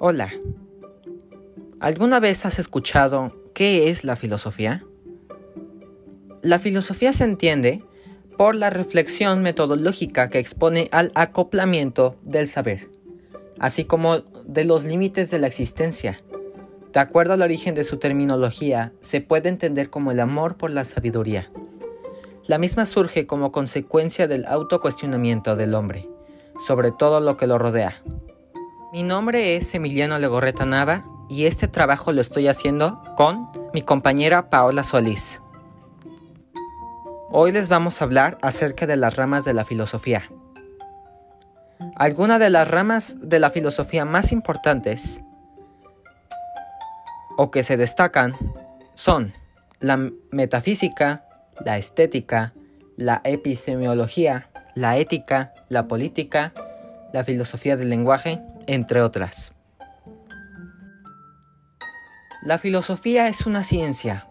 Hola. ¿Alguna vez has escuchado qué es la filosofía? La filosofía se entiende por la reflexión metodológica que expone al acoplamiento del saber, así como de los límites de la existencia. De acuerdo al origen de su terminología, se puede entender como el amor por la sabiduría. La misma surge como consecuencia del autocuestionamiento del hombre, sobre todo lo que lo rodea. Mi nombre es Emiliano Legorreta Nava y este trabajo lo estoy haciendo con mi compañera Paola Solís. Hoy les vamos a hablar acerca de las ramas de la filosofía. Algunas de las ramas de la filosofía más importantes o que se destacan son la metafísica, la estética, la epistemología, la ética, la política, la filosofía del lenguaje, entre otras. La filosofía es una ciencia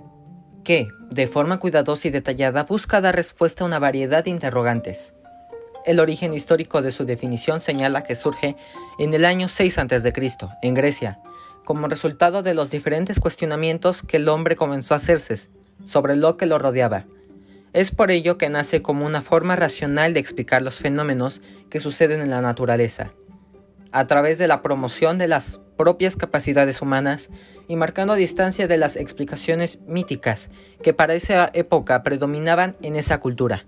que, de forma cuidadosa y detallada, busca dar respuesta a una variedad de interrogantes. El origen histórico de su definición señala que surge en el año 6 a.C., en Grecia, como resultado de los diferentes cuestionamientos que el hombre comenzó a hacerse sobre lo que lo rodeaba. Es por ello que nace como una forma racional de explicar los fenómenos que suceden en la naturaleza, a través de la promoción de las propias capacidades humanas y marcando distancia de las explicaciones míticas que para esa época predominaban en esa cultura.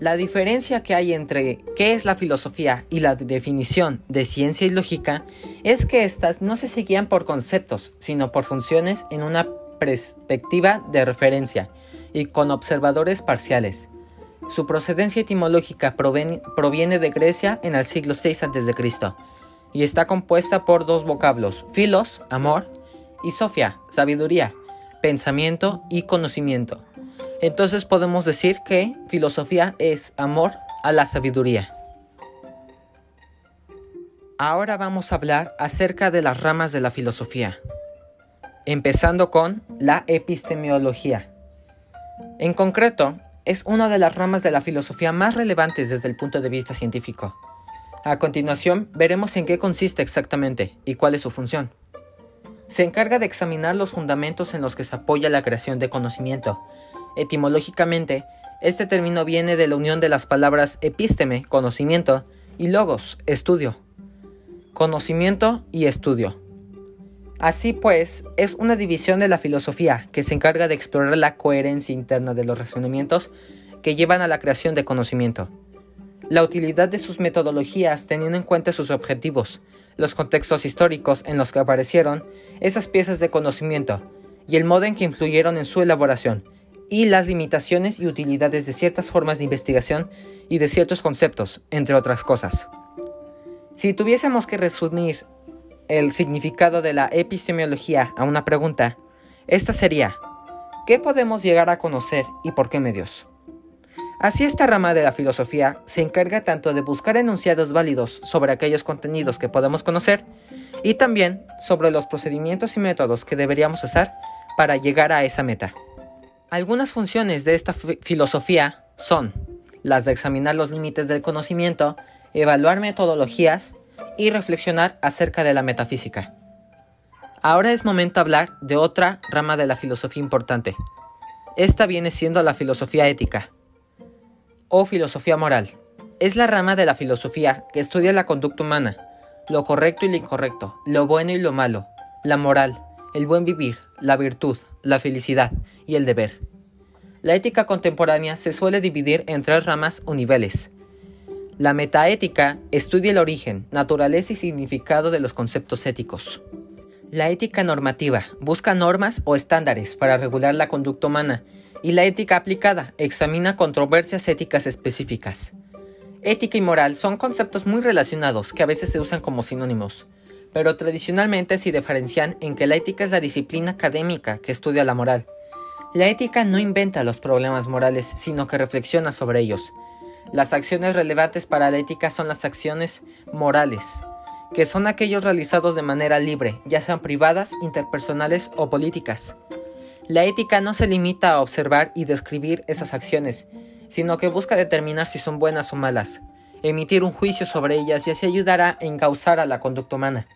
La diferencia que hay entre qué es la filosofía y la definición de ciencia y lógica es que éstas no se seguían por conceptos, sino por funciones en una perspectiva de referencia y con observadores parciales. Su procedencia etimológica proviene, de Grecia en el siglo VI a.C y está compuesta por dos vocablos, filos, amor, y sofia, sabiduría, pensamiento y conocimiento. Entonces podemos decir que filosofía es amor a la sabiduría. Ahora vamos a hablar acerca de las ramas de la filosofía, empezando con la epistemología. En concreto, es una de las ramas de la filosofía más relevantes desde el punto de vista científico. A continuación, veremos en qué consiste exactamente y cuál es su función. Se encarga de examinar los fundamentos en los que se apoya la creación de conocimiento. Etimológicamente, este término viene de la unión de las palabras epísteme, conocimiento, y logos, estudio. Conocimiento y estudio. Así pues, es una división de la filosofía que se encarga de explorar la coherencia interna de los razonamientos que llevan a la creación de conocimiento la utilidad de sus metodologías teniendo en cuenta sus objetivos, los contextos históricos en los que aparecieron esas piezas de conocimiento y el modo en que influyeron en su elaboración, y las limitaciones y utilidades de ciertas formas de investigación y de ciertos conceptos, entre otras cosas. Si tuviésemos que resumir el significado de la epistemología a una pregunta, esta sería, ¿qué podemos llegar a conocer y por qué medios? Así esta rama de la filosofía se encarga tanto de buscar enunciados válidos sobre aquellos contenidos que podemos conocer y también sobre los procedimientos y métodos que deberíamos usar para llegar a esa meta. Algunas funciones de esta filosofía son las de examinar los límites del conocimiento, evaluar metodologías y reflexionar acerca de la metafísica. Ahora es momento de hablar de otra rama de la filosofía importante. Esta viene siendo la filosofía ética o filosofía moral. Es la rama de la filosofía que estudia la conducta humana, lo correcto y lo incorrecto, lo bueno y lo malo, la moral, el buen vivir, la virtud, la felicidad y el deber. La ética contemporánea se suele dividir en tres ramas o niveles. La metaética estudia el origen, naturaleza y significado de los conceptos éticos. La ética normativa busca normas o estándares para regular la conducta humana y la ética aplicada examina controversias éticas específicas. Ética y moral son conceptos muy relacionados que a veces se usan como sinónimos, pero tradicionalmente se diferencian en que la ética es la disciplina académica que estudia la moral. La ética no inventa los problemas morales, sino que reflexiona sobre ellos. Las acciones relevantes para la ética son las acciones morales, que son aquellos realizados de manera libre, ya sean privadas, interpersonales o políticas. La ética no se limita a observar y describir esas acciones, sino que busca determinar si son buenas o malas. emitir un juicio sobre ellas y así ayudar a encauzar a la conducta humana.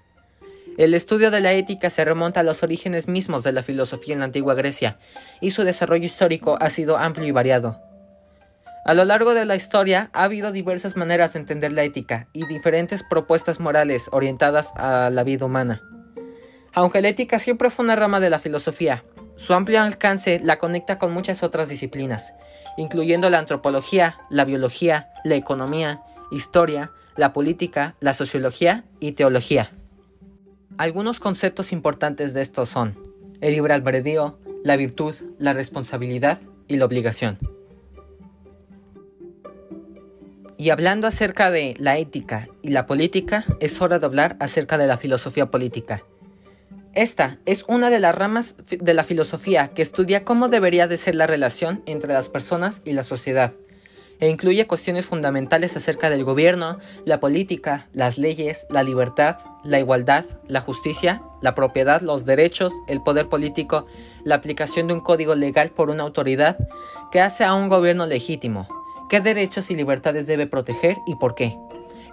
El estudio de la ética se remonta a los orígenes mismos de la filosofía en la antigua Grecia, y su desarrollo histórico ha sido amplio y variado. A lo largo de la historia ha habido diversas maneras de entender la ética y diferentes propuestas morales orientadas a la vida humana. Aunque la ética siempre fue una rama de la filosofía, su amplio alcance la conecta con muchas otras disciplinas, incluyendo la antropología, la biología, la economía, historia, la política, la sociología y teología. Algunos conceptos importantes de estos son el libre albedrío, la virtud, la responsabilidad y la obligación. Y hablando acerca de la ética y la política, es hora de hablar acerca de la filosofía política. Esta es una de las ramas de la filosofía que estudia cómo debería de ser la relación entre las personas y la sociedad, e incluye cuestiones fundamentales acerca del gobierno, la política, las leyes, la libertad, la igualdad, la justicia, la propiedad, los derechos, el poder político, la aplicación de un código legal por una autoridad que hace a un gobierno legítimo, ¿Qué derechos y libertades debe proteger y por qué?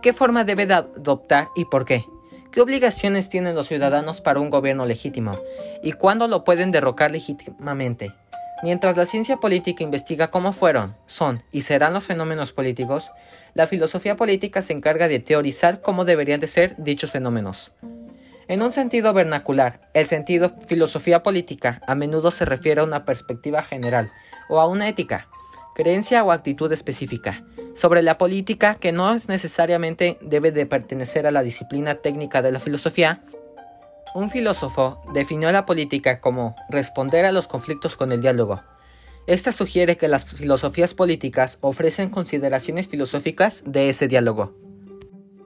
¿Qué forma debe adoptar y por qué? ¿Qué obligaciones tienen los ciudadanos para un gobierno legítimo? ¿Y cuándo lo pueden derrocar legítimamente? Mientras la ciencia política investiga cómo fueron, son y serán los fenómenos políticos, la filosofía política se encarga de teorizar cómo deberían de ser dichos fenómenos. En un sentido vernacular, el sentido filosofía política a menudo se refiere a una perspectiva general o a una ética, creencia o actitud específica sobre la política que no es necesariamente debe de pertenecer a la disciplina técnica de la filosofía, un filósofo definió la política como responder a los conflictos con el diálogo. Esta sugiere que las filosofías políticas ofrecen consideraciones filosóficas de ese diálogo.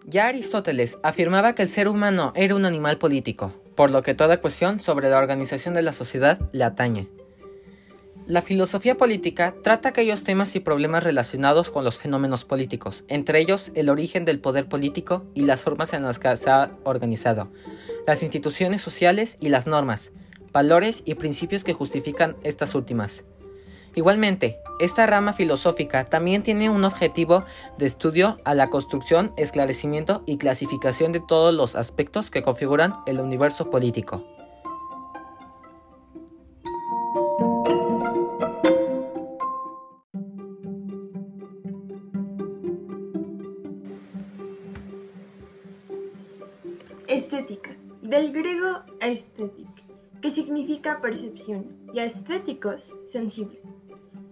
Ya Aristóteles afirmaba que el ser humano era un animal político, por lo que toda cuestión sobre la organización de la sociedad le atañe. La filosofía política trata aquellos temas y problemas relacionados con los fenómenos políticos, entre ellos el origen del poder político y las formas en las que se ha organizado, las instituciones sociales y las normas, valores y principios que justifican estas últimas. Igualmente, esta rama filosófica también tiene un objetivo de estudio a la construcción, esclarecimiento y clasificación de todos los aspectos que configuran el universo político. Griego aesthetic, que significa percepción, y estéticos, sensible.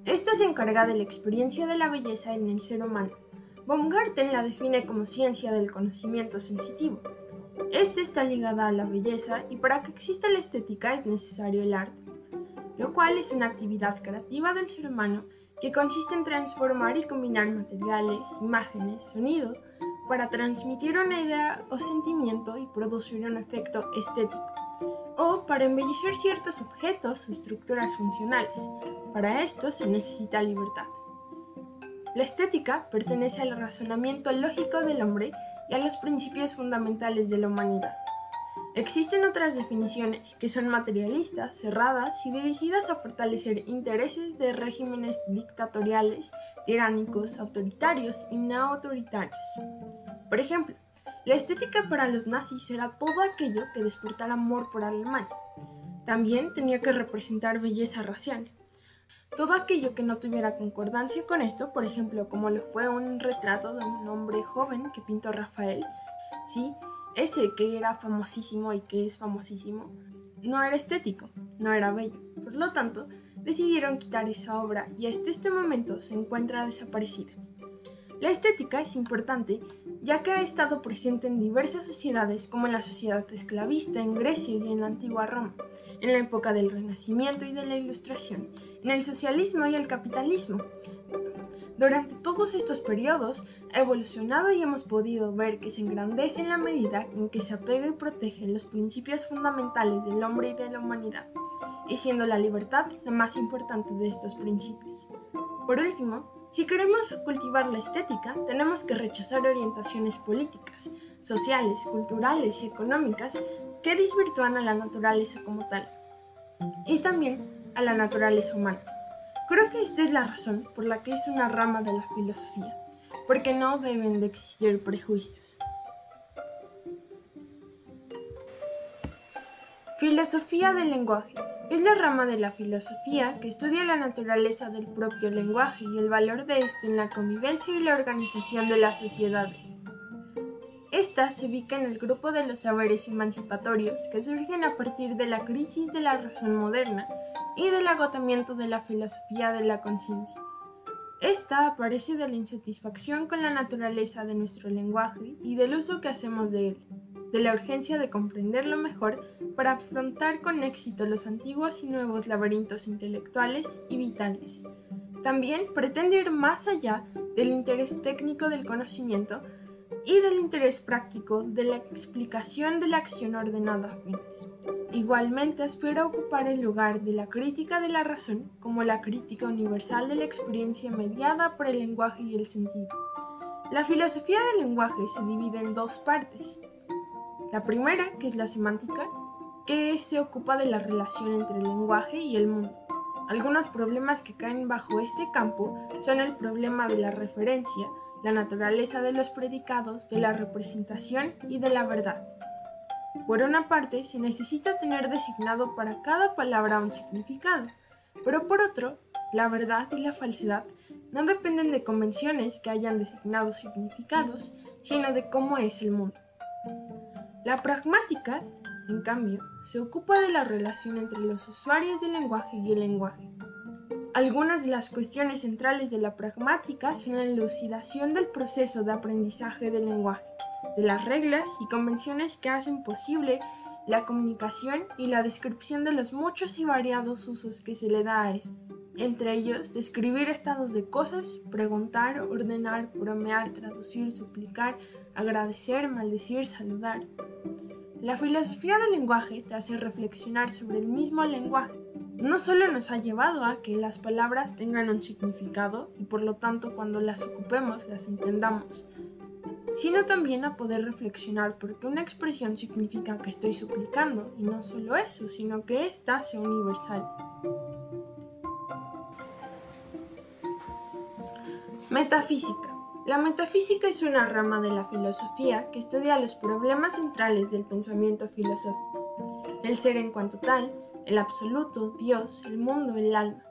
Esta se encarga de la experiencia de la belleza en el ser humano. Baumgarten la define como ciencia del conocimiento sensitivo. Esta está ligada a la belleza y para que exista la estética es necesario el arte, lo cual es una actividad creativa del ser humano que consiste en transformar y combinar materiales, imágenes, sonido, para transmitir una idea o sentimiento y producir un efecto estético, o para embellecer ciertos objetos o estructuras funcionales. Para esto se necesita libertad. La estética pertenece al razonamiento lógico del hombre y a los principios fundamentales de la humanidad. Existen otras definiciones que son materialistas, cerradas y dirigidas a fortalecer intereses de regímenes dictatoriales, tiránicos, autoritarios y no autoritarios. Por ejemplo, la estética para los nazis era todo aquello que despertara amor por Alemania. También tenía que representar belleza racial. Todo aquello que no tuviera concordancia con esto, por ejemplo, como lo fue un retrato de un hombre joven que pintó Rafael, sí, ese que era famosísimo y que es famosísimo, no era estético, no era bello. Por lo tanto, decidieron quitar esa obra y hasta este momento se encuentra desaparecida. La estética es importante ya que ha estado presente en diversas sociedades como en la sociedad esclavista en Grecia y en la antigua Roma, en la época del Renacimiento y de la Ilustración, en el socialismo y el capitalismo, durante todos estos periodos ha evolucionado y hemos podido ver que se engrandece en la medida en que se apega y protege los principios fundamentales del hombre y de la humanidad, y siendo la libertad la más importante de estos principios. Por último, si queremos cultivar la estética, tenemos que rechazar orientaciones políticas, sociales, culturales y económicas que desvirtúan a la naturaleza como tal, y también a la naturaleza humana. Creo que esta es la razón por la que es una rama de la filosofía, porque no deben de existir prejuicios. Filosofía del lenguaje. Es la rama de la filosofía que estudia la naturaleza del propio lenguaje y el valor de éste en la convivencia y la organización de las sociedades. Esta se ubica en el grupo de los saberes emancipatorios que surgen a partir de la crisis de la razón moderna y del agotamiento de la filosofía de la conciencia. Esta aparece de la insatisfacción con la naturaleza de nuestro lenguaje y del uso que hacemos de él, de la urgencia de comprenderlo mejor para afrontar con éxito los antiguos y nuevos laberintos intelectuales y vitales. También pretende ir más allá del interés técnico del conocimiento y del interés práctico de la explicación de la acción ordenada a fines. Igualmente aspira ocupar el lugar de la crítica de la razón como la crítica universal de la experiencia mediada por el lenguaje y el sentido. La filosofía del lenguaje se divide en dos partes. La primera, que es la semántica, que se ocupa de la relación entre el lenguaje y el mundo. Algunos problemas que caen bajo este campo son el problema de la referencia, la naturaleza de los predicados, de la representación y de la verdad. Por una parte, se necesita tener designado para cada palabra un significado, pero por otro, la verdad y la falsedad no dependen de convenciones que hayan designado significados, sino de cómo es el mundo. La pragmática, en cambio, se ocupa de la relación entre los usuarios del lenguaje y el lenguaje. Algunas de las cuestiones centrales de la pragmática son la elucidación del proceso de aprendizaje del lenguaje, de las reglas y convenciones que hacen posible la comunicación y la descripción de los muchos y variados usos que se le da a esto. Entre ellos, describir estados de cosas, preguntar, ordenar, bromear, traducir, suplicar, agradecer, maldecir, saludar. La filosofía del lenguaje te hace reflexionar sobre el mismo lenguaje. No solo nos ha llevado a que las palabras tengan un significado y por lo tanto cuando las ocupemos las entendamos, sino también a poder reflexionar porque una expresión significa que estoy suplicando, y no solo eso, sino que ésta sea universal. Metafísica. La metafísica es una rama de la filosofía que estudia los problemas centrales del pensamiento filosófico, el ser en cuanto tal, el absoluto, Dios, el mundo, el alma.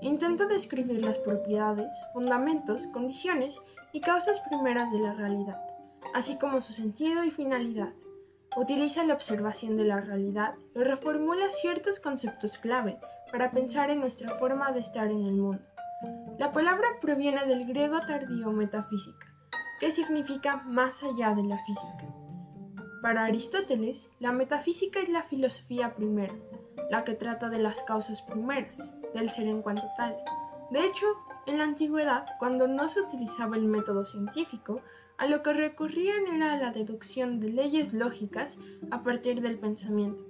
Intenta describir las propiedades, fundamentos, condiciones y causas primeras de la realidad, así como su sentido y finalidad. Utiliza la observación de la realidad y reformula ciertos conceptos clave para pensar en nuestra forma de estar en el mundo. La palabra proviene del griego tardío metafísica, que significa más allá de la física. Para Aristóteles, la metafísica es la filosofía primera, la que trata de las causas primeras, del ser en cuanto tal. De hecho, en la antigüedad, cuando no se utilizaba el método científico, a lo que recurrían era la deducción de leyes lógicas a partir del pensamiento.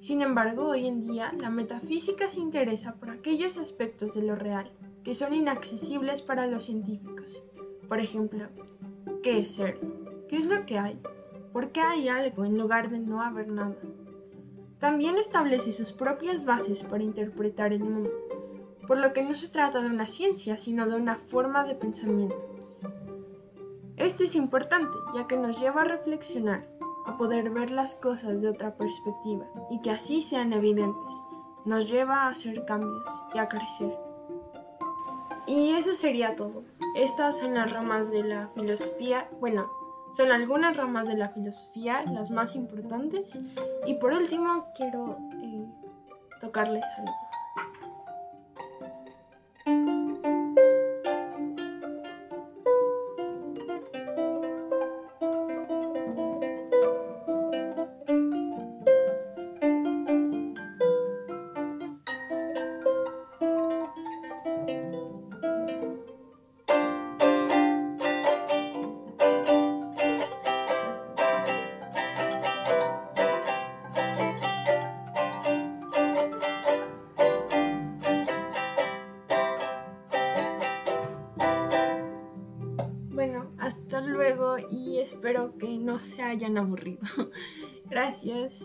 Sin embargo, hoy en día la metafísica se interesa por aquellos aspectos de lo real que son inaccesibles para los científicos. Por ejemplo, ¿qué es ser? ¿Qué es lo que hay? ¿Por qué hay algo en lugar de no haber nada? También establece sus propias bases para interpretar el mundo, por lo que no se trata de una ciencia, sino de una forma de pensamiento. Esto es importante, ya que nos lleva a reflexionar, a poder ver las cosas de otra perspectiva y que así sean evidentes. Nos lleva a hacer cambios y a crecer. Y eso sería todo. Estas son las ramas de la filosofía, bueno, son algunas ramas de la filosofía, las más importantes. Y por último, quiero eh, tocarles algo. Espero que no se hayan aburrido. Gracias.